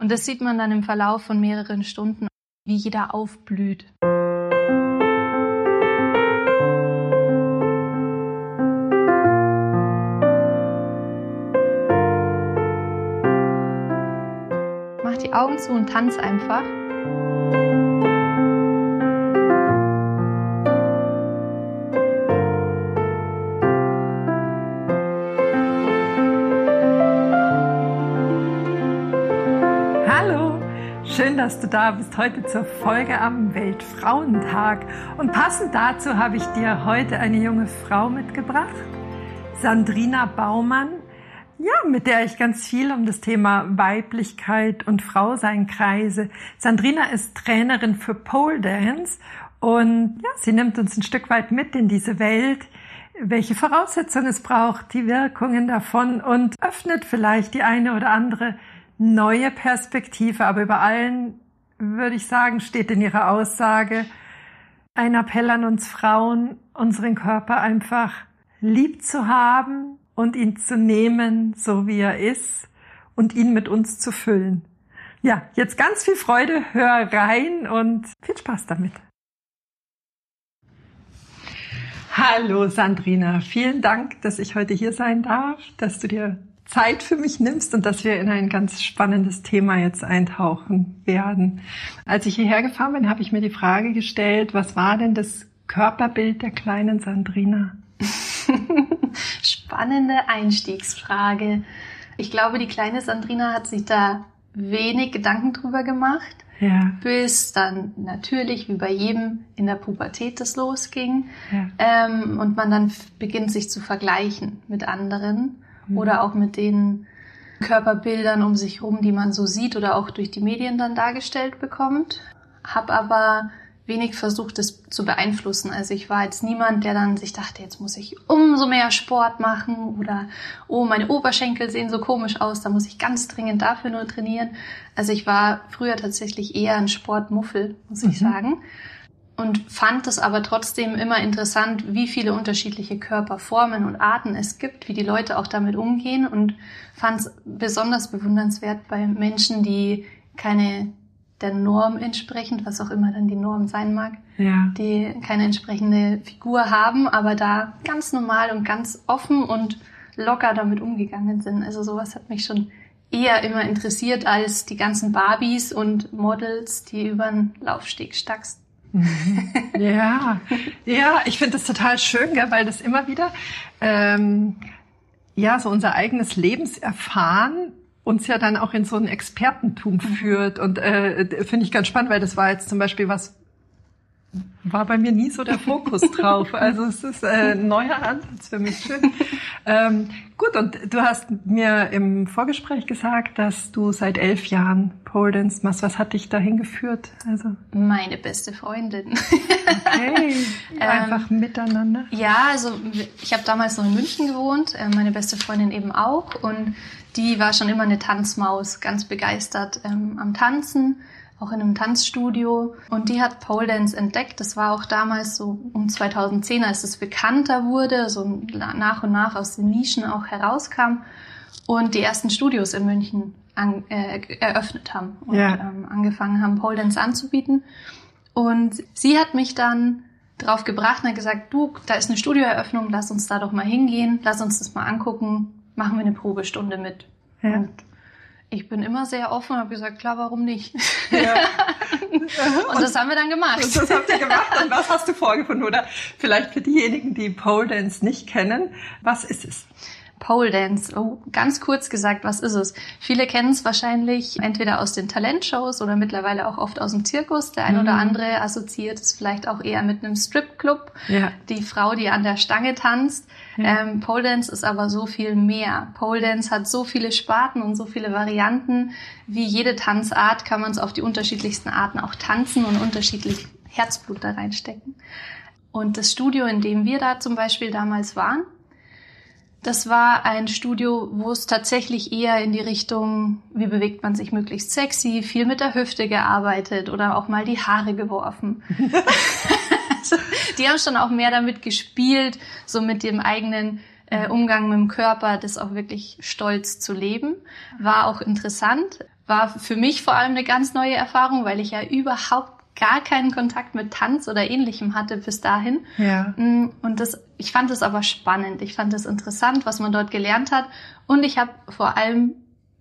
Und das sieht man dann im Verlauf von mehreren Stunden, wie jeder aufblüht. Mach die Augen zu und tanz einfach. Dass du da bist heute zur Folge am Weltfrauentag. Und passend dazu habe ich dir heute eine junge Frau mitgebracht, Sandrina Baumann. Ja, mit der ich ganz viel um das Thema Weiblichkeit und Frausein kreise. Sandrina ist Trainerin für Pole Dance und ja, sie nimmt uns ein Stück weit mit in diese Welt, welche Voraussetzungen es braucht, die Wirkungen davon und öffnet vielleicht die eine oder andere neue Perspektive, aber über allen würde ich sagen, steht in ihrer Aussage ein Appell an uns Frauen, unseren Körper einfach lieb zu haben und ihn zu nehmen, so wie er ist und ihn mit uns zu füllen. Ja, jetzt ganz viel Freude, hör rein und viel Spaß damit. Hallo Sandrina, vielen Dank, dass ich heute hier sein darf, dass du dir Zeit für mich nimmst und dass wir in ein ganz spannendes Thema jetzt eintauchen werden. Als ich hierher gefahren bin, habe ich mir die Frage gestellt, was war denn das Körperbild der kleinen Sandrina? Spannende Einstiegsfrage. Ich glaube, die kleine Sandrina hat sich da wenig Gedanken drüber gemacht, ja. bis dann natürlich, wie bei jedem, in der Pubertät das losging ja. ähm, und man dann beginnt, sich zu vergleichen mit anderen mhm. oder auch mit den Körperbildern um sich herum, die man so sieht oder auch durch die Medien dann dargestellt bekommt. Hab aber wenig versucht, das zu beeinflussen. Also ich war jetzt niemand, der dann sich dachte, jetzt muss ich umso mehr Sport machen oder oh, meine Oberschenkel sehen so komisch aus, da muss ich ganz dringend dafür nur trainieren. Also ich war früher tatsächlich eher ein Sportmuffel, muss mhm. ich sagen und fand es aber trotzdem immer interessant, wie viele unterschiedliche Körperformen und Arten es gibt, wie die Leute auch damit umgehen und fand es besonders bewundernswert bei Menschen, die keine der Norm entsprechend, was auch immer dann die Norm sein mag, ja. die keine entsprechende Figur haben, aber da ganz normal und ganz offen und locker damit umgegangen sind. Also sowas hat mich schon eher immer interessiert als die ganzen Barbies und Models, die über den Laufsteg stackst. Ja, ja, ich finde das total schön, gell, weil das immer wieder ähm, ja so unser eigenes Lebenserfahren uns ja dann auch in so ein Expertentum mhm. führt und äh, finde ich ganz spannend, weil das war jetzt zum Beispiel was war bei mir nie so der Fokus drauf. Also es ist äh, ein neuer Ansatz für mich. Schön. Ähm, gut, und du hast mir im Vorgespräch gesagt, dass du seit elf Jahren Pole Dance machst. Was hat dich dahin geführt? Also Meine beste Freundin. Okay, einfach ähm, miteinander. Ja, also ich habe damals noch in München gewohnt, äh, meine beste Freundin eben auch. Und die war schon immer eine Tanzmaus, ganz begeistert ähm, am Tanzen auch in einem Tanzstudio. Und die hat Pole Dance entdeckt. Das war auch damals so um 2010, als es bekannter wurde, so nach und nach aus den Nischen auch herauskam und die ersten Studios in München an, äh, eröffnet haben und ja. ähm, angefangen haben, Pole Dance anzubieten. Und sie hat mich dann drauf gebracht und hat gesagt, du, da ist eine Studioeröffnung, lass uns da doch mal hingehen, lass uns das mal angucken, machen wir eine Probestunde mit. Ja. Und ich bin immer sehr offen und habe gesagt, klar, warum nicht? Ja. und, und, das haben wir dann gemacht. Und das habt ihr gemacht. Und was hast du vorgefunden? Oder vielleicht für diejenigen, die Pole Dance nicht kennen, was ist es? Pole Dance. Oh, ganz kurz gesagt, was ist es? Viele kennen es wahrscheinlich entweder aus den Talentshows oder mittlerweile auch oft aus dem Zirkus. Der ein mhm. oder andere assoziiert es vielleicht auch eher mit einem Stripclub. Ja. Die Frau, die an der Stange tanzt. Ja. Ähm, Pole Dance ist aber so viel mehr. Pole Dance hat so viele Sparten und so viele Varianten. Wie jede Tanzart kann man es auf die unterschiedlichsten Arten auch tanzen und unterschiedlich Herzblut da reinstecken. Und das Studio, in dem wir da zum Beispiel damals waren, das war ein Studio, wo es tatsächlich eher in die Richtung, wie bewegt man sich möglichst sexy, viel mit der Hüfte gearbeitet oder auch mal die Haare geworfen. also, die haben schon auch mehr damit gespielt, so mit dem eigenen äh, Umgang mit dem Körper, das auch wirklich stolz zu leben. War auch interessant. war für mich vor allem eine ganz neue Erfahrung, weil ich ja überhaupt gar keinen Kontakt mit Tanz oder ähnlichem hatte bis dahin. Ja. Mm, und das, ich fand es aber spannend. Ich fand es interessant, was man dort gelernt hat. Und ich habe vor allem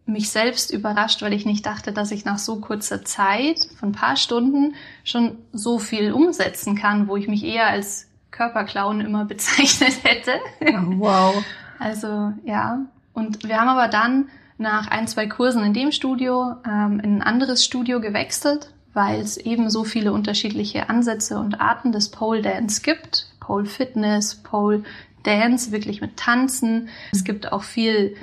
mich selbst überrascht, weil ich nicht dachte, dass ich nach so kurzer Zeit von ein paar Stunden schon so viel umsetzen kann, wo ich mich eher als Körperclown immer bezeichnet hätte. Oh, wow. Also ja. Und wir haben aber dann nach ein, zwei Kursen in dem Studio ähm, in ein anderes Studio gewechselt, weil es eben so viele unterschiedliche Ansätze und Arten des Pole Dance gibt. Pole Fitness, Pole Dance, wirklich mit Tanzen. Es gibt auch viel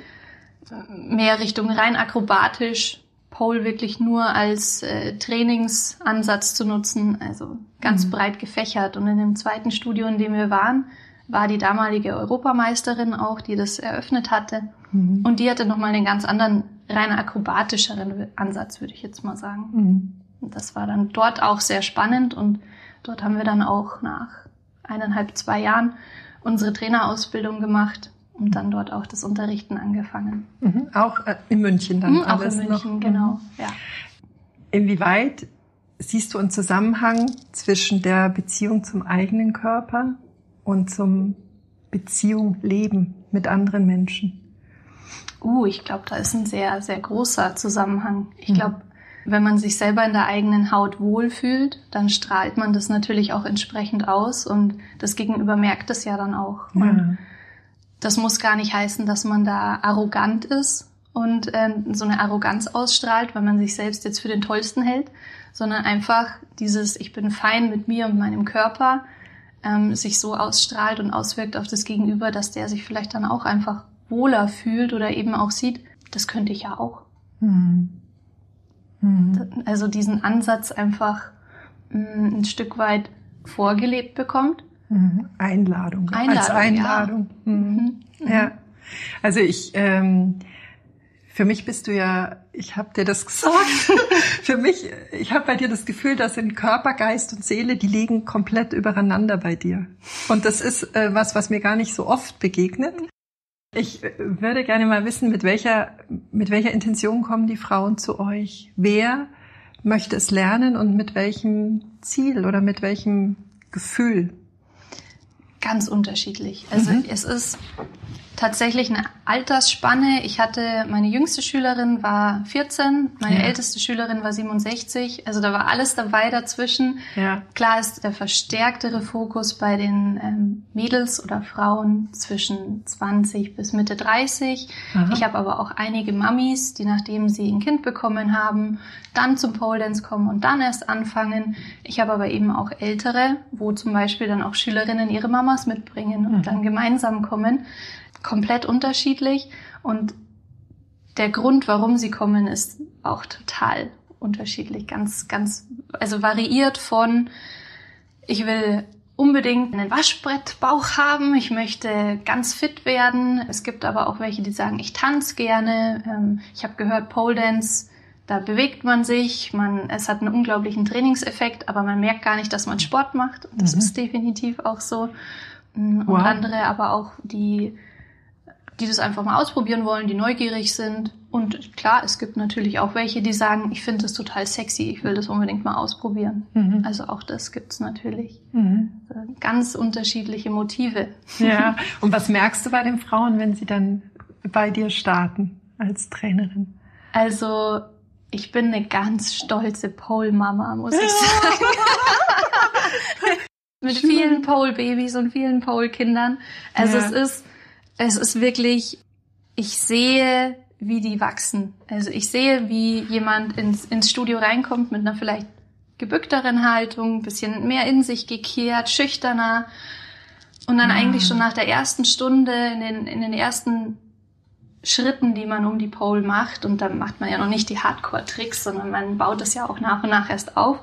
mehr Richtung rein akrobatisch, Pole wirklich nur als äh, Trainingsansatz zu nutzen, also ganz mhm. breit gefächert. Und in dem zweiten Studio, in dem wir waren, war die damalige Europameisterin auch, die das eröffnet hatte. Mhm. Und die hatte nochmal einen ganz anderen, rein akrobatischeren Ansatz, würde ich jetzt mal sagen. Mhm. Und das war dann dort auch sehr spannend und dort haben wir dann auch nach eineinhalb, zwei Jahren unsere Trainerausbildung gemacht und dann dort auch das Unterrichten angefangen. Mhm. Auch äh, in München dann mhm, alles Auch in München, noch. genau. Mhm. Ja. Inwieweit siehst du einen Zusammenhang zwischen der Beziehung zum eigenen Körper und zum Beziehung Leben mit anderen Menschen? Uh, ich glaube, da ist ein sehr, sehr großer Zusammenhang. Ich glaube, wenn man sich selber in der eigenen Haut wohlfühlt, dann strahlt man das natürlich auch entsprechend aus und das Gegenüber merkt es ja dann auch. Ja. das muss gar nicht heißen, dass man da arrogant ist und äh, so eine Arroganz ausstrahlt, weil man sich selbst jetzt für den Tollsten hält, sondern einfach dieses Ich bin fein mit mir und meinem Körper ähm, sich so ausstrahlt und auswirkt auf das Gegenüber, dass der sich vielleicht dann auch einfach wohler fühlt oder eben auch sieht, das könnte ich ja auch. Mhm. Mhm. Also diesen Ansatz einfach mm, ein Stück weit vorgelebt bekommt. Mhm. Einladung. Einladung. Als Einladung. Ja. Mhm. mhm. ja. Also ich, ähm, für mich bist du ja, ich habe dir das gesagt, für mich, ich habe bei dir das Gefühl, dass in Körper, Geist und Seele, die liegen komplett übereinander bei dir. Und das ist äh, was, was mir gar nicht so oft begegnet. Ich äh, würde gerne mal wissen, mit welcher, mit welcher Intention kommen die Frauen zu euch? Wer möchte es lernen und mit welchem Ziel oder mit welchem Gefühl? Ganz unterschiedlich. Also mhm. es ist tatsächlich eine Altersspanne. Ich hatte, meine jüngste Schülerin war 14, meine ja. älteste Schülerin war 67. Also da war alles dabei dazwischen. Ja. Klar ist der verstärktere Fokus bei den ähm, Mädels oder Frauen zwischen 20 bis Mitte 30. Aha. Ich habe aber auch einige Mamis, die nachdem sie ein Kind bekommen haben, dann zum Pole Dance kommen und dann erst anfangen. Ich habe aber eben auch ältere, wo zum Beispiel dann auch Schülerinnen ihre Mamas mitbringen und mhm. dann gemeinsam kommen komplett unterschiedlich und der Grund, warum sie kommen, ist auch total unterschiedlich, ganz, ganz, also variiert von, ich will unbedingt einen Waschbrettbauch haben, ich möchte ganz fit werden. Es gibt aber auch welche, die sagen, ich tanze gerne. Ähm, ich habe gehört, Pole Dance, da bewegt man sich, man, es hat einen unglaublichen Trainingseffekt, aber man merkt gar nicht, dass man Sport macht. Und das mhm. ist definitiv auch so. Und wow. andere aber auch, die die das einfach mal ausprobieren wollen, die neugierig sind. Und klar, es gibt natürlich auch welche, die sagen, ich finde das total sexy, ich will das unbedingt mal ausprobieren. Mhm. Also auch das gibt's natürlich. Mhm. Ganz unterschiedliche Motive. Ja, und was merkst du bei den Frauen, wenn sie dann bei dir starten als Trainerin? Also ich bin eine ganz stolze Pole-Mama, muss ich sagen. Mit vielen Pole-Babys und vielen Pole-Kindern. Also ja. es ist es ist wirklich, ich sehe, wie die wachsen. Also ich sehe, wie jemand ins, ins Studio reinkommt mit einer vielleicht gebückteren Haltung, bisschen mehr in sich gekehrt, schüchterner und dann ah. eigentlich schon nach der ersten Stunde, in den, in den ersten Schritten, die man um die Pole macht, und dann macht man ja noch nicht die Hardcore-Tricks, sondern man baut es ja auch nach und nach erst auf,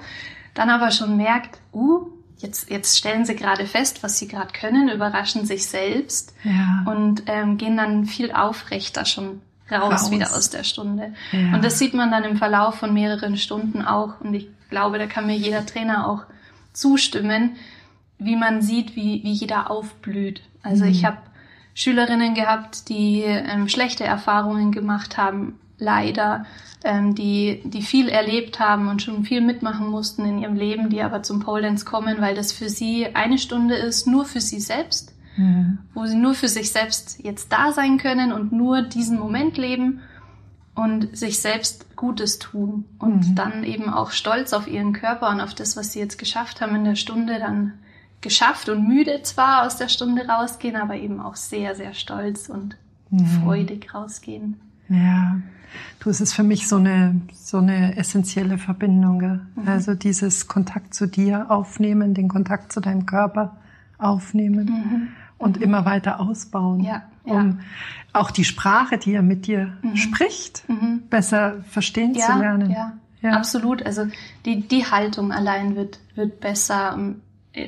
dann aber schon merkt, uh, jetzt, jetzt stellen sie gerade fest, was sie gerade können, überraschen sich selbst ja. und ähm, gehen dann viel aufrechter schon raus, raus. wieder aus der Stunde. Ja. Und das sieht man dann im Verlauf von mehreren Stunden auch. Und ich glaube, da kann mir jeder Trainer auch zustimmen, wie man sieht, wie, wie jeder aufblüht. Also mhm. ich habe Schülerinnen gehabt, die ähm, schlechte Erfahrungen gemacht haben leider, ähm, die, die viel erlebt haben und schon viel mitmachen mussten in ihrem Leben, die aber zum Pole Dance kommen, weil das für sie eine Stunde ist, nur für sie selbst, mhm. wo sie nur für sich selbst jetzt da sein können und nur diesen Moment leben und sich selbst Gutes tun und mhm. dann eben auch stolz auf ihren Körper und auf das, was sie jetzt geschafft haben in der Stunde, dann geschafft und müde zwar aus der Stunde rausgehen, aber eben auch sehr, sehr stolz und mhm. freudig rausgehen. Ja, du, es ist für mich so eine, so eine essentielle Verbindung. Mhm. Also dieses Kontakt zu dir aufnehmen, den Kontakt zu deinem Körper aufnehmen mhm. und mhm. immer weiter ausbauen. Ja, um auch die Sprache, die er mit dir mhm. spricht, mhm. besser verstehen ja, zu lernen. Ja. Ja. Absolut. Also die, die Haltung allein wird, wird besser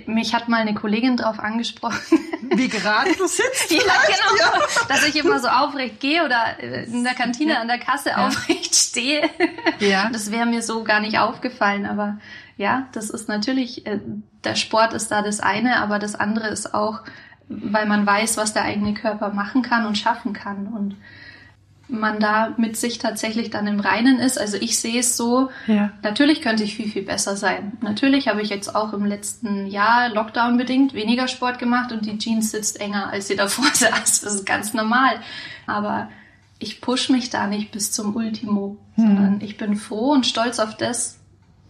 mich hat mal eine Kollegin drauf angesprochen. Wie gerade du sitzt. ja, genau. Ja. Dass ich immer so aufrecht gehe oder in der Kantine ja. an der Kasse ja. aufrecht stehe. Ja. Das wäre mir so gar nicht aufgefallen. Aber ja, das ist natürlich, äh, der Sport ist da das eine, aber das andere ist auch, weil man weiß, was der eigene Körper machen kann und schaffen kann. Und man da mit sich tatsächlich dann im Reinen ist. Also ich sehe es so, ja. natürlich könnte ich viel, viel besser sein. Natürlich habe ich jetzt auch im letzten Jahr Lockdown bedingt weniger Sport gemacht und die Jeans sitzt enger, als sie davor saß. Das ist ganz normal. Aber ich push mich da nicht bis zum Ultimo, hm. sondern ich bin froh und stolz auf das,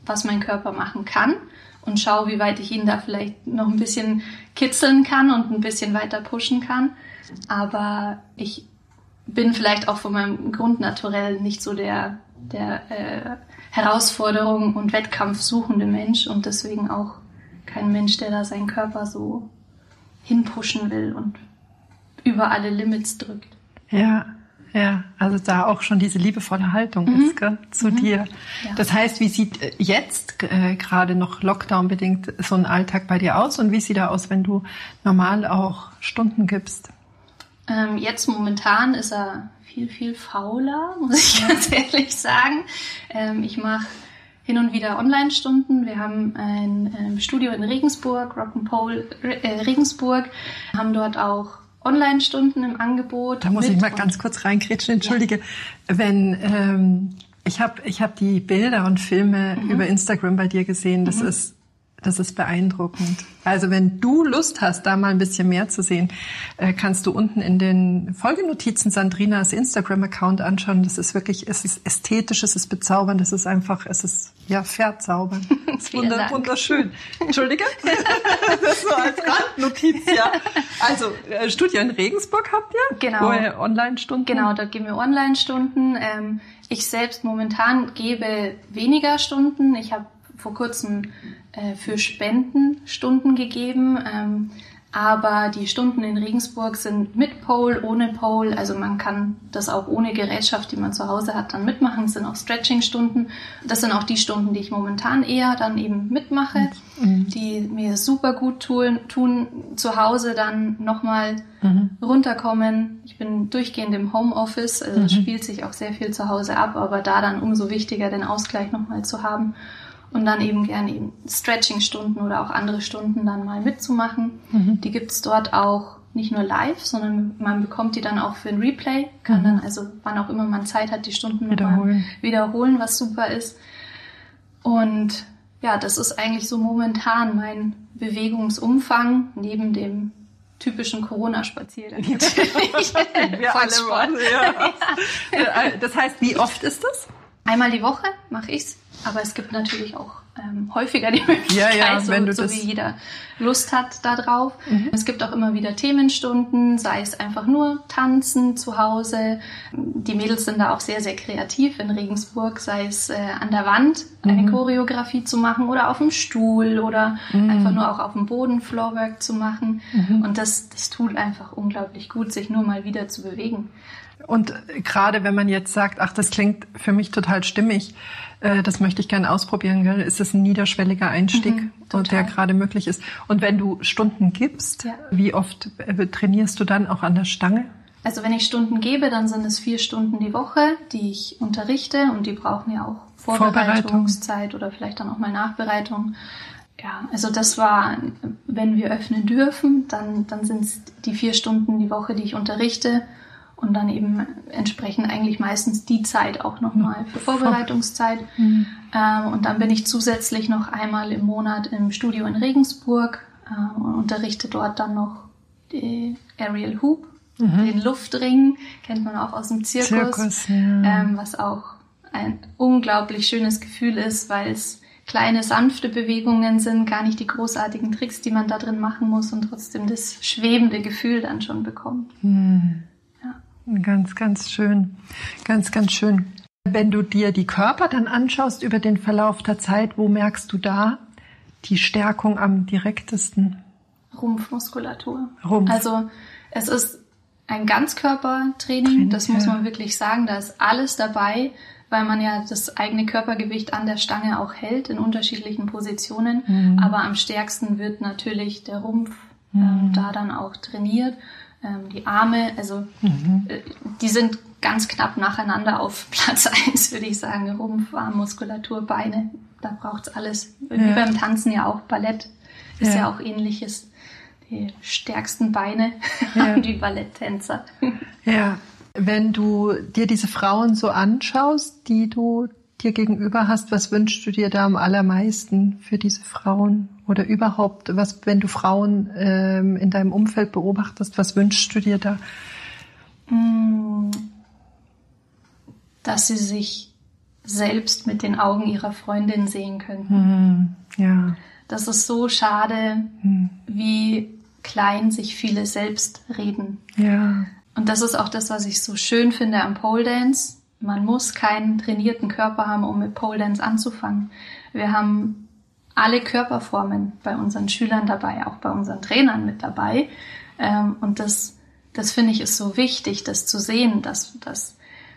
was mein Körper machen kann und schaue, wie weit ich ihn da vielleicht noch ein bisschen kitzeln kann und ein bisschen weiter pushen kann. Aber ich bin vielleicht auch von meinem Grundnaturell nicht so der, der äh, Herausforderung und Wettkampf suchende Mensch und deswegen auch kein Mensch, der da seinen Körper so hinpushen will und über alle Limits drückt. Ja, ja, also da auch schon diese liebevolle Haltung mhm. ist gell, zu mhm. dir. Ja. Das heißt, wie sieht äh, jetzt äh, gerade noch Lockdown bedingt so ein Alltag bei dir aus und wie sieht er aus, wenn du normal auch Stunden gibst? Ähm, jetzt momentan ist er viel, viel fauler, muss ich ganz ehrlich sagen. Ähm, ich mache hin und wieder Online-Stunden. Wir haben ein ähm, Studio in Regensburg, Rock'n'Pole äh, Regensburg, haben dort auch Online-Stunden im Angebot. Da muss ich mal ganz kurz reinkretschen, entschuldige. Ja. Wenn ähm, ich habe ich hab die Bilder und Filme mhm. über Instagram bei dir gesehen, das mhm. ist das ist beeindruckend. Also wenn du Lust hast, da mal ein bisschen mehr zu sehen, äh, kannst du unten in den Folgenotizen Sandrinas Instagram-Account anschauen. Das ist wirklich, es ist ästhetisch, es ist bezaubernd, es ist einfach, es ist ja verzaubernd. Es ist wunder, wunderschön. Entschuldige? das so als Randnotiz, ja. Also äh, Studio in Regensburg habt ihr? Genau. Online-Stunden? Genau, da geben wir Online-Stunden. Ähm, ich selbst momentan gebe weniger Stunden. Ich habe vor kurzem äh, für Spenden Stunden gegeben. Ähm, aber die Stunden in Regensburg sind mit Pole, ohne Pole. Also man kann das auch ohne Gerätschaft, die man zu Hause hat, dann mitmachen. Das sind auch Stretching-Stunden. Das sind auch die Stunden, die ich momentan eher dann eben mitmache, mhm. die mir super gut tun, tun zu Hause dann nochmal mhm. runterkommen. Ich bin durchgehend im Homeoffice, also mhm. spielt sich auch sehr viel zu Hause ab, aber da dann umso wichtiger, den Ausgleich nochmal zu haben und dann eben gerne eben Stretching-Stunden oder auch andere Stunden dann mal mitzumachen. Mhm. Die gibt's dort auch nicht nur live, sondern man bekommt die dann auch für ein Replay, kann mhm. dann also wann auch immer man Zeit hat, die Stunden wiederholen, wiederholen was super ist. Und ja, das ist eigentlich so momentan mein Bewegungsumfang neben dem typischen Corona-Spaziergang. Wir alle waren, ja. ja. Das heißt, wie oft ist das? Einmal die Woche mache ich's aber es gibt natürlich auch ähm, häufiger die Möglichkeit, ja, ja, so, so wie jeder Lust hat da drauf. Mhm. Es gibt auch immer wieder Themenstunden, sei es einfach nur tanzen zu Hause. Die Mädels sind da auch sehr, sehr kreativ in Regensburg, sei es äh, an der Wand eine mhm. Choreografie zu machen oder auf dem Stuhl oder mhm. einfach nur auch auf dem Boden Floorwork zu machen. Mhm. Und das, das tut einfach unglaublich gut, sich nur mal wieder zu bewegen. Und gerade wenn man jetzt sagt, ach, das klingt für mich total stimmig, äh, das möchte ich gerne ausprobieren, ist es ein niederschwelliger Einstieg, mhm, der gerade möglich ist. Und wenn du Stunden gibst, ja. wie oft äh, trainierst du dann auch an der Stange? Also wenn ich Stunden gebe, dann sind es vier Stunden die Woche, die ich unterrichte und die brauchen ja auch Vorbereitungszeit Vorbereitung. oder vielleicht dann auch mal Nachbereitung. Ja, also das war, wenn wir öffnen dürfen, dann, dann sind es die vier Stunden die Woche, die ich unterrichte und dann eben entsprechend eigentlich meistens die Zeit auch nochmal für Vorbereitungszeit. Mhm. Ähm, und dann bin ich zusätzlich noch einmal im Monat im Studio in Regensburg ähm, und unterrichte dort dann noch die Aerial Hoop, mhm. den Luftring, kennt man auch aus dem Zirkus, Zirkus ja. ähm, was auch ein unglaublich schönes Gefühl ist, weil es kleine, sanfte Bewegungen sind, gar nicht die großartigen Tricks, die man da drin machen muss und trotzdem das schwebende Gefühl dann schon bekommt. Mhm. Ganz, ganz schön. Ganz, ganz schön. Wenn du dir die Körper dann anschaust über den Verlauf der Zeit, wo merkst du da die Stärkung am direktesten? Rumpfmuskulatur. Rumpf. Also es ist ein Ganzkörpertraining, Training, das muss man wirklich sagen. Da ist alles dabei, weil man ja das eigene Körpergewicht an der Stange auch hält in unterschiedlichen Positionen. Mhm. Aber am stärksten wird natürlich der Rumpf ähm, mhm. da dann auch trainiert. Ähm, die Arme, also mhm. äh, die sind ganz knapp nacheinander auf Platz eins, würde ich sagen. Rumpf, Armmuskulatur, Beine, da braucht's alles. Ja. Wie beim Tanzen ja auch. Ballett ist ja, ja auch ähnliches die stärksten Beine ja. haben die Balletttänzer. Ja, wenn du dir diese Frauen so anschaust, die du dir gegenüber hast, was wünschst du dir da am allermeisten für diese Frauen? Oder überhaupt, was, wenn du Frauen ähm, in deinem Umfeld beobachtest, was wünschst du dir da? Mm. Dass sie sich selbst mit den Augen ihrer Freundin sehen könnten. Mm, ja. Das ist so schade, mm. wie klein sich viele selbst reden. Ja. Und das ist auch das, was ich so schön finde am Pole Dance. Man muss keinen trainierten Körper haben, um mit Pole Dance anzufangen. Wir haben alle Körperformen bei unseren Schülern dabei, auch bei unseren Trainern mit dabei. Ähm, und das, das finde ich ist so wichtig, das zu sehen, dass, dass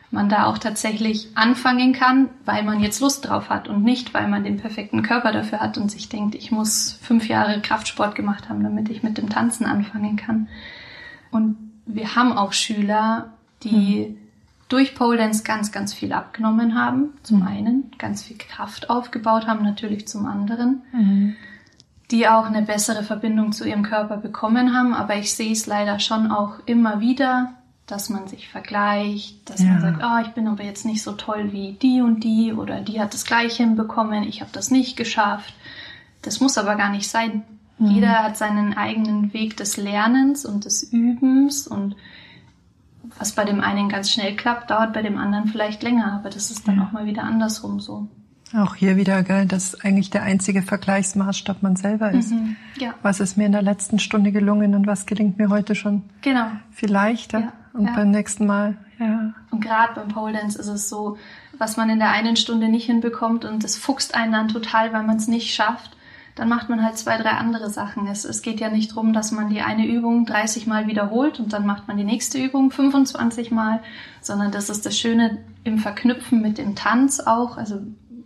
man da auch tatsächlich anfangen kann, weil man jetzt Lust drauf hat und nicht, weil man den perfekten Körper dafür hat und sich denkt, ich muss fünf Jahre Kraftsport gemacht haben, damit ich mit dem Tanzen anfangen kann. Und wir haben auch Schüler, die mhm. Durch Pole Dance ganz, ganz viel abgenommen haben. Zum mhm. einen ganz viel Kraft aufgebaut haben, natürlich zum anderen. Mhm. Die auch eine bessere Verbindung zu ihrem Körper bekommen haben. Aber ich sehe es leider schon auch immer wieder, dass man sich vergleicht, dass ja. man sagt, ah, oh, ich bin aber jetzt nicht so toll wie die und die oder die hat das gleiche hinbekommen, ich habe das nicht geschafft. Das muss aber gar nicht sein. Mhm. Jeder hat seinen eigenen Weg des Lernens und des Übens und was bei dem einen ganz schnell klappt, dauert bei dem anderen vielleicht länger, aber das ist dann ja. auch mal wieder andersrum so. Auch hier wieder, gell, dass eigentlich der einzige Vergleichsmaßstab man selber ist. Mhm, ja. Was ist mir in der letzten Stunde gelungen und was gelingt mir heute schon genau. viel leichter ja, und ja. beim nächsten Mal. Ja. Und gerade beim Pole Dance ist es so, was man in der einen Stunde nicht hinbekommt und das fuchst einen dann total, weil man es nicht schafft, dann macht man halt zwei, drei andere Sachen. Es, es geht ja nicht drum, dass man die eine Übung 30 Mal wiederholt und dann macht man die nächste Übung 25 Mal, sondern das ist das Schöne im Verknüpfen mit dem Tanz auch. Also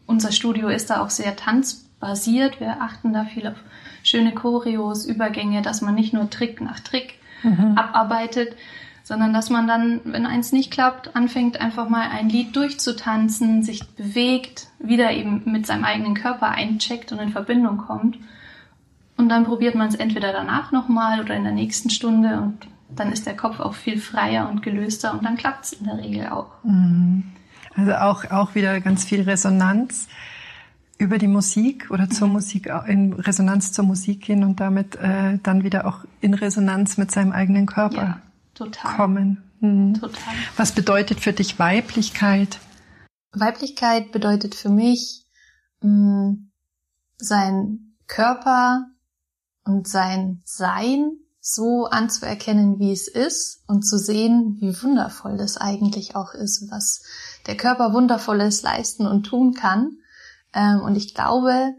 unser Studio ist da auch sehr tanzbasiert. Wir achten da viel auf schöne Choreos, Übergänge, dass man nicht nur Trick nach Trick mhm. abarbeitet, sondern dass man dann, wenn eins nicht klappt, anfängt einfach mal ein Lied durchzutanzen, sich bewegt, wieder eben mit seinem eigenen Körper eincheckt und in Verbindung kommt. Und dann probiert man es entweder danach nochmal oder in der nächsten Stunde und dann ist der Kopf auch viel freier und gelöster und dann klappt es in der Regel auch. Mhm. Also auch, auch wieder ganz viel Resonanz über die Musik oder zur. Musik, in Resonanz zur Musik gehen und damit äh, dann wieder auch in Resonanz mit seinem eigenen Körper ja, total. kommen. Mhm. Total. Was bedeutet für dich Weiblichkeit? Weiblichkeit bedeutet für mich, mh, mm, sein Körper und sein Sein so anzuerkennen, wie es ist und zu sehen, wie wundervoll das eigentlich auch ist, was der Körper wundervolles leisten und tun kann. Ähm, und ich glaube,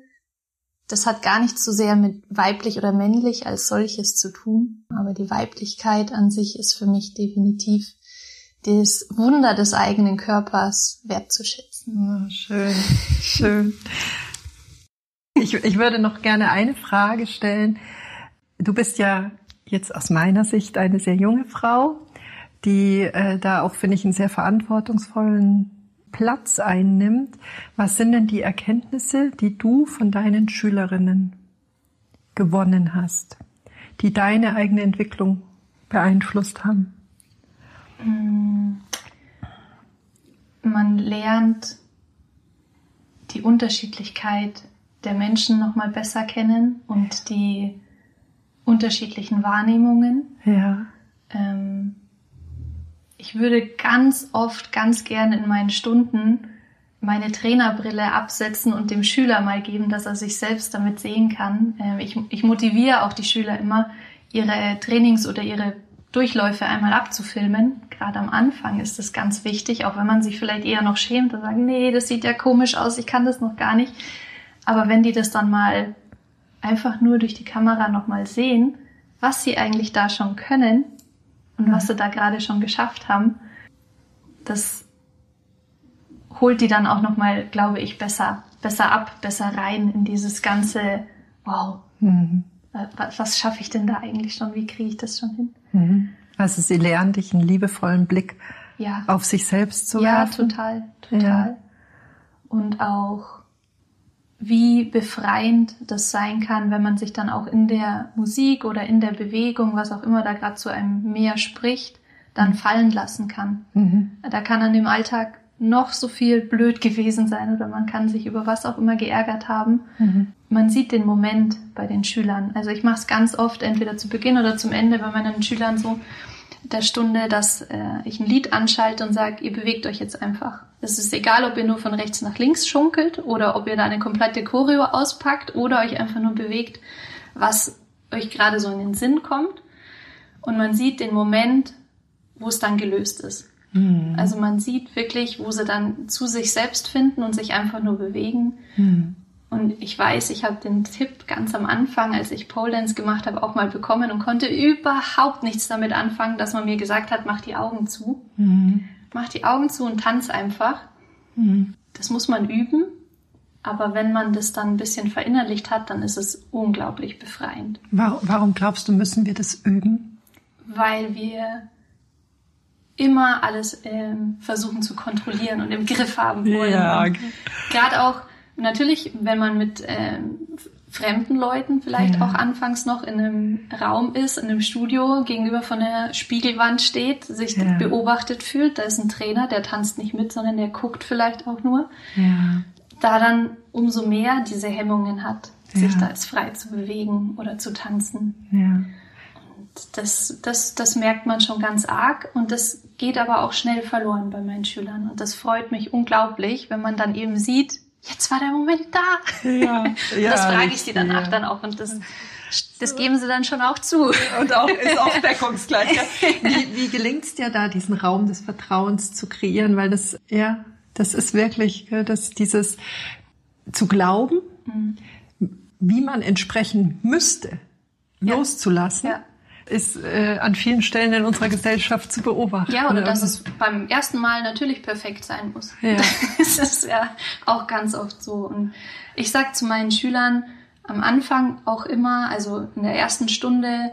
das hat gar nicht so sehr mit weiblich oder männlich als solches zu tun, aber die Weiblichkeit an sich ist für mich definitiv das Wunder des eigenen Körpers wertzuschätzen. Oh, schön, schön. Ich, ich würde noch gerne eine Frage stellen. Du bist ja jetzt aus meiner Sicht eine sehr junge Frau, die äh, da auch, finde ich, einen sehr verantwortungsvollen Platz einnimmt. Was sind denn die Erkenntnisse, die du von deinen Schülerinnen gewonnen hast, die deine eigene Entwicklung beeinflusst haben? Mm. Man lernt die Unterschiedlichkeit der Menschen noch mal besser kennen und die unterschiedlichen Wahrnehmungen. Ja. Ähm, ich würde ganz oft, ganz gerne in meinen Stunden meine Trainerbrille absetzen und dem Schüler mal geben, dass er sich selbst damit sehen kann. Ähm, ich, ich motiviere auch die Schüler immer, ihre Trainings oder ihre Durchläufe einmal abzufilmen. Gerade am Anfang ist das ganz wichtig, auch wenn man sich vielleicht eher noch schämt und sagt, nee, das sieht ja komisch aus, ich kann das noch gar nicht. Aber wenn die das dann mal einfach nur durch die Kamera nochmal sehen, was sie eigentlich da schon können und was sie da gerade schon geschafft haben, das holt die dann auch nochmal, glaube ich, besser, besser ab, besser rein in dieses ganze, wow, mhm. was, was schaffe ich denn da eigentlich schon? Wie kriege ich das schon hin? Mhm. Also sie lernen dich einen liebevollen Blick ja. auf sich selbst zu ja, werfen. Ja, total, total. Ja. Und auch wie befreiend das sein kann, wenn man sich dann auch in der Musik oder in der Bewegung, was auch immer da gerade zu einem mehr spricht, dann fallen lassen kann. Mhm. Da kann an dem Alltag noch so viel blöd gewesen sein oder man kann sich über was auch immer geärgert haben. Mhm. Man sieht den Moment bei den Schülern. Also ich mache es ganz oft, entweder zu Beginn oder zum Ende bei meinen Schülern so der Stunde, dass äh, ich ein Lied anschalte und sage, ihr bewegt euch jetzt einfach. Es ist egal, ob ihr nur von rechts nach links schunkelt oder ob ihr da eine komplette Choreo auspackt oder euch einfach nur bewegt, was euch gerade so in den Sinn kommt. Und man sieht den Moment, wo es dann gelöst ist. Mhm. Also man sieht wirklich, wo sie dann zu sich selbst finden und sich einfach nur bewegen. Mhm. Und ich weiß, ich habe den Tipp ganz am Anfang, als ich Pole gemacht habe, auch mal bekommen und konnte überhaupt nichts damit anfangen, dass man mir gesagt hat, mach die Augen zu. Mhm. Mach die Augen zu und tanz einfach. Mhm. Das muss man üben. Aber wenn man das dann ein bisschen verinnerlicht hat, dann ist es unglaublich befreiend. Warum, warum glaubst du, müssen wir das üben? Weil wir immer alles ähm, versuchen zu kontrollieren und im Griff haben wollen. Ja. Gerade auch natürlich, wenn man mit ähm, fremden Leuten vielleicht ja. auch anfangs noch in einem Raum ist, in einem Studio, gegenüber von der Spiegelwand steht, sich ja. beobachtet fühlt, da ist ein Trainer, der tanzt nicht mit, sondern der guckt vielleicht auch nur. Ja. Da dann umso mehr diese Hemmungen hat, sich da als frei zu bewegen oder zu tanzen. Ja. Und das, das, das merkt man schon ganz arg und das geht aber auch schnell verloren bei meinen Schülern. Und das freut mich unglaublich, wenn man dann eben sieht, jetzt war der Moment da. Ja, ja das frage ich sie danach ja. dann auch und das, das geben sie dann schon auch zu. Und auch ist auch deckungsgleich. Wie, wie gelingt es dir da, diesen Raum des Vertrauens zu kreieren? Weil das, ja, das ist wirklich, dass dieses zu glauben, mhm. wie man entsprechen müsste, loszulassen. Ja ist äh, an vielen Stellen in unserer Gesellschaft zu beobachten. Ja, oder dass es beim ersten Mal natürlich perfekt sein muss. Ja. Das ist ja auch ganz oft so. Und ich sag zu meinen Schülern am Anfang auch immer, also in der ersten Stunde,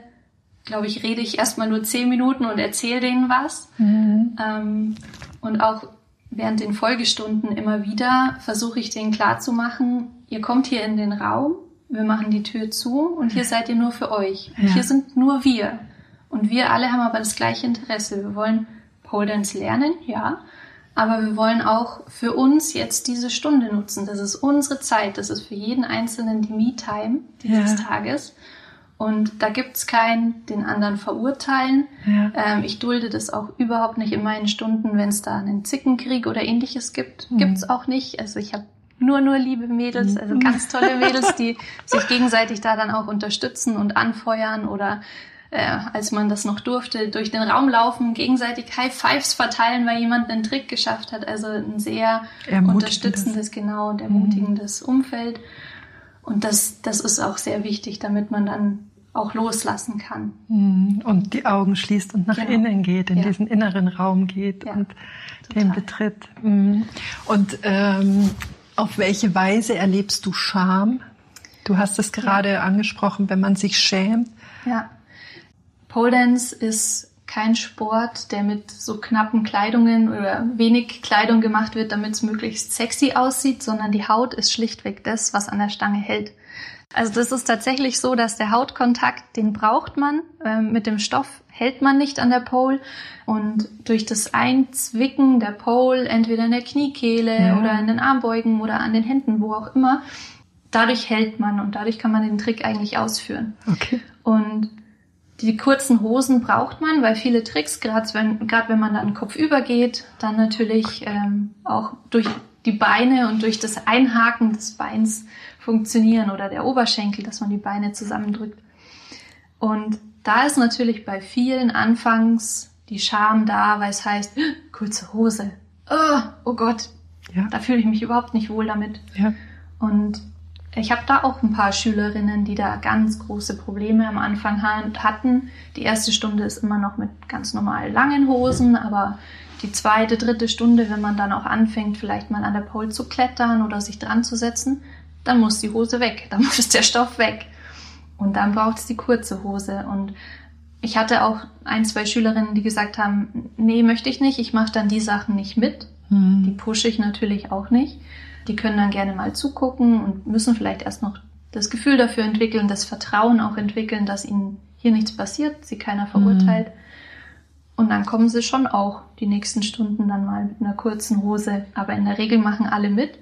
glaube ich, rede ich erstmal nur zehn Minuten und erzähle denen was. Mhm. Ähm, und auch während den Folgestunden immer wieder versuche ich denen klarzumachen, ihr kommt hier in den Raum wir machen die Tür zu und hier seid ihr nur für euch. Und ja. hier sind nur wir. Und wir alle haben aber das gleiche Interesse. Wir wollen Pole Dance lernen, ja. Aber wir wollen auch für uns jetzt diese Stunde nutzen. Das ist unsere Zeit. Das ist für jeden Einzelnen die Me-Time dieses ja. Tages. Und da gibt's kein den anderen verurteilen. Ja. Ähm, ich dulde das auch überhaupt nicht in meinen Stunden, wenn es da einen Zickenkrieg oder ähnliches gibt. Mhm. Gibt's auch nicht. Also ich habe nur, nur liebe Mädels, also ganz tolle Mädels, die sich gegenseitig da dann auch unterstützen und anfeuern oder äh, als man das noch durfte, durch den Raum laufen, gegenseitig High Fives verteilen, weil jemand einen Trick geschafft hat. Also ein sehr unterstützendes, genau, und ermutigendes mhm. Umfeld. Und das, das ist auch sehr wichtig, damit man dann auch loslassen kann. Mhm. Und die Augen schließt und nach genau. innen geht, in ja. diesen inneren Raum geht ja, und total. den betritt. Mhm. Und ähm, auf welche Weise erlebst du Scham? Du hast es gerade ja. angesprochen, wenn man sich schämt. Ja. Pole Dance ist kein Sport, der mit so knappen Kleidungen oder wenig Kleidung gemacht wird, damit es möglichst sexy aussieht, sondern die Haut ist schlichtweg das, was an der Stange hält. Also das ist tatsächlich so, dass der Hautkontakt, den braucht man. Ähm, mit dem Stoff hält man nicht an der Pole. Und durch das Einzwicken der Pole, entweder in der Kniekehle ja. oder in den Armbeugen oder an den Händen, wo auch immer, dadurch hält man und dadurch kann man den Trick eigentlich ausführen. Okay. Und die kurzen Hosen braucht man, weil viele Tricks, gerade wenn, gerade wenn man dann Kopf übergeht, dann natürlich ähm, auch durch die Beine und durch das Einhaken des Beins funktionieren oder der Oberschenkel, dass man die Beine zusammendrückt. Und da ist natürlich bei vielen anfangs die Scham da, weil es heißt, kurze Hose. Oh, oh Gott, ja. da fühle ich mich überhaupt nicht wohl damit. Ja. Und ich habe da auch ein paar Schülerinnen, die da ganz große Probleme am Anfang hatten. Die erste Stunde ist immer noch mit ganz normal langen Hosen, aber die zweite, dritte Stunde, wenn man dann auch anfängt, vielleicht mal an der Pole zu klettern oder sich dran zu setzen, dann muss die Hose weg, dann muss der Stoff weg. Und dann braucht es die kurze Hose. Und ich hatte auch ein, zwei Schülerinnen, die gesagt haben, nee, möchte ich nicht, ich mache dann die Sachen nicht mit. Mhm. Die pushe ich natürlich auch nicht. Die können dann gerne mal zugucken und müssen vielleicht erst noch das Gefühl dafür entwickeln, das Vertrauen auch entwickeln, dass ihnen hier nichts passiert, sie keiner verurteilt. Mhm. Und dann kommen sie schon auch die nächsten Stunden dann mal mit einer kurzen Hose. Aber in der Regel machen alle mit.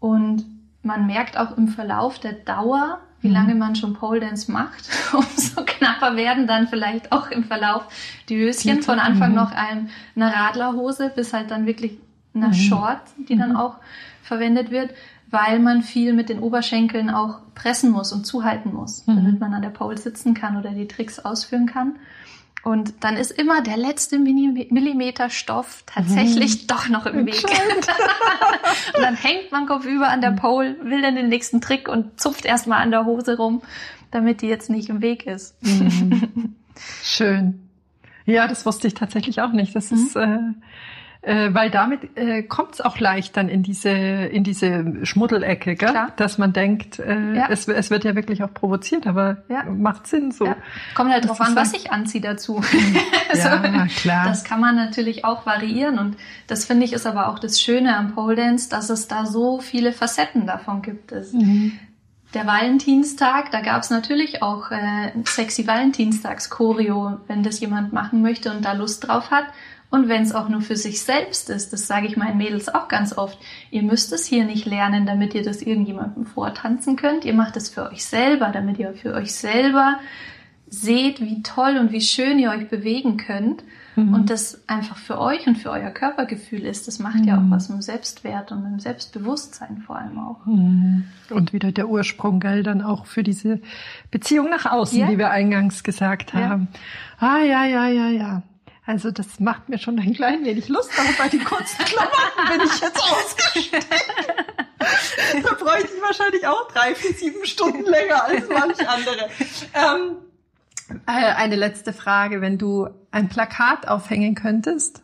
Und man merkt auch im Verlauf der Dauer, wie mhm. lange man schon Pole Dance macht, umso knapper werden dann vielleicht auch im Verlauf die Höschen. Von Anfang mhm. noch ein, einer Radlerhose bis halt dann wirklich einer mhm. Short, die dann auch verwendet wird, weil man viel mit den Oberschenkeln auch pressen muss und zuhalten muss, damit man an der Pole sitzen kann oder die Tricks ausführen kann. Und dann ist immer der letzte Millimeter Stoff tatsächlich mhm. doch noch im Weg. und dann hängt man kopfüber an der Pole, will dann den nächsten Trick und zupft erstmal an der Hose rum, damit die jetzt nicht im Weg ist. Mhm. Schön. Ja, das wusste ich tatsächlich auch nicht. Das mhm. ist äh, äh, weil damit äh, kommt es auch leicht dann in diese in diese Schmuddelecke, gell? Klar. dass man denkt, äh, ja. es, es wird ja wirklich auch provoziert, aber ja. macht Sinn so. Ja. Kommt halt drauf an, was ich anziehe dazu. ja, so, klar. Das kann man natürlich auch variieren und das finde ich ist aber auch das Schöne am Pole Dance, dass es da so viele Facetten davon gibt. Es, mhm. Der Valentinstag, da gab es natürlich auch äh, sexy Valentinstags-Choreo, wenn das jemand machen möchte und da Lust drauf hat. Und wenn es auch nur für sich selbst ist, das sage ich meinen Mädels auch ganz oft, ihr müsst es hier nicht lernen, damit ihr das irgendjemandem vortanzen könnt. Ihr macht es für euch selber, damit ihr für euch selber seht, wie toll und wie schön ihr euch bewegen könnt. Mhm. Und das einfach für euch und für euer Körpergefühl ist. Das macht mhm. ja auch mhm. was mit dem Selbstwert und mit dem Selbstbewusstsein vor allem auch. Mhm. Und wieder der Ursprung, gell, dann auch für diese Beziehung nach außen, ja. die wir eingangs gesagt haben. Ja. Ah, ja, ja, ja, ja. Also das macht mir schon ein klein wenig Lust, aber bei den kurzen Klamotten bin ich jetzt ausgestellt. da bräuchte ich wahrscheinlich auch drei, vier, sieben Stunden länger als manche andere. Ähm, äh, eine letzte Frage, wenn du ein Plakat aufhängen könntest,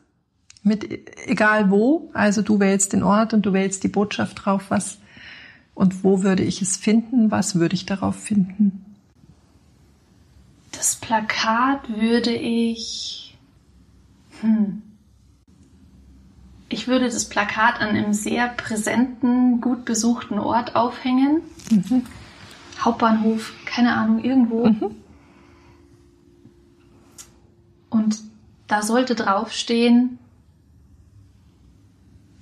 mit egal wo, also du wählst den Ort und du wählst die Botschaft drauf, was und wo würde ich es finden, was würde ich darauf finden? Das Plakat würde ich hm. Ich würde das Plakat an einem sehr präsenten, gut besuchten Ort aufhängen. Mhm. Hauptbahnhof, keine Ahnung, irgendwo. Mhm. Und da sollte draufstehen,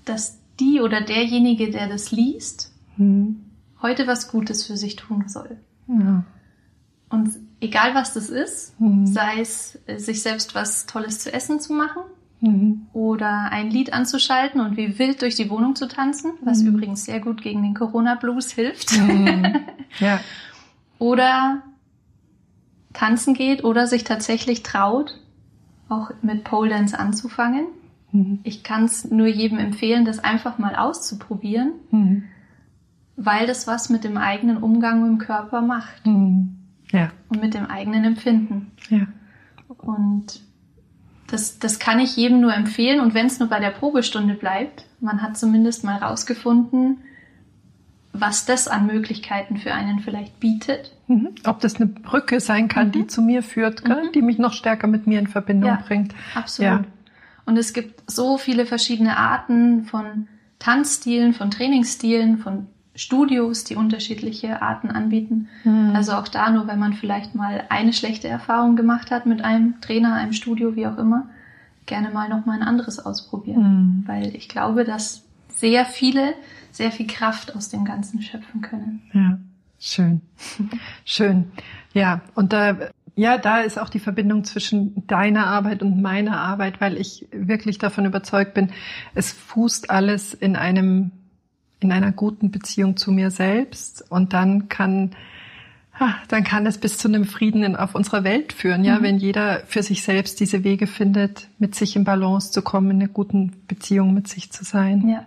dass die oder derjenige, der das liest, mhm. heute was Gutes für sich tun soll. Ja. Und egal was das ist, mhm. sei es äh, sich selbst was Tolles zu essen zu machen mhm. oder ein Lied anzuschalten und wie wild durch die Wohnung zu tanzen, was mhm. übrigens sehr gut gegen den Corona-Blues hilft. Mhm. Ja. oder tanzen geht oder sich tatsächlich traut, auch mit Pole Dance anzufangen. Mhm. Ich kann es nur jedem empfehlen, das einfach mal auszuprobieren, mhm. weil das was mit dem eigenen Umgang mit dem Körper macht. Ja. Und mit dem eigenen Empfinden. Ja. Und das, das kann ich jedem nur empfehlen. Und wenn es nur bei der Probestunde bleibt, man hat zumindest mal rausgefunden, was das an Möglichkeiten für einen vielleicht bietet. Mhm. Ob das eine Brücke sein kann, mhm. die zu mir führt, mhm. die mich noch stärker mit mir in Verbindung ja, bringt. Absolut. Ja. Und es gibt so viele verschiedene Arten von Tanzstilen, von Trainingsstilen, von Studios, die unterschiedliche Arten anbieten. Mhm. Also auch da nur, wenn man vielleicht mal eine schlechte Erfahrung gemacht hat mit einem Trainer, einem Studio, wie auch immer, gerne mal noch mal ein anderes ausprobieren. Mhm. Weil ich glaube, dass sehr viele sehr viel Kraft aus dem Ganzen schöpfen können. Ja, schön. schön. Ja, und da ja, da ist auch die Verbindung zwischen deiner Arbeit und meiner Arbeit, weil ich wirklich davon überzeugt bin, es fußt alles in einem in einer guten Beziehung zu mir selbst und dann kann dann kann es bis zu einem Frieden auf unserer Welt führen, ja, mhm. wenn jeder für sich selbst diese Wege findet, mit sich in Balance zu kommen, in einer guten Beziehung mit sich zu sein. Ja.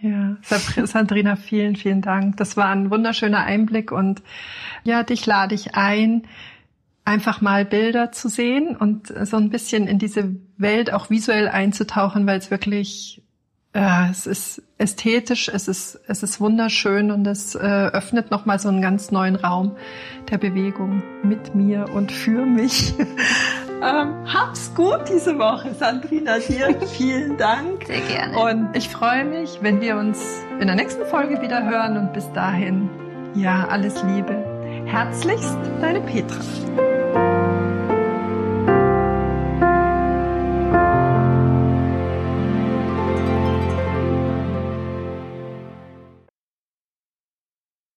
Ja. ja, Sandrina, vielen, vielen Dank. Das war ein wunderschöner Einblick und ja, dich lade ich ein, einfach mal Bilder zu sehen und so ein bisschen in diese Welt auch visuell einzutauchen, weil es wirklich äh, es ist ästhetisch, es ist, es ist wunderschön und es äh, öffnet nochmal so einen ganz neuen Raum der Bewegung mit mir und für mich. ähm, hab's gut diese Woche, Sandrina, dir vielen Dank. Sehr gerne. Und ich freue mich, wenn wir uns in der nächsten Folge wieder hören und bis dahin, ja, alles Liebe. Herzlichst, deine Petra.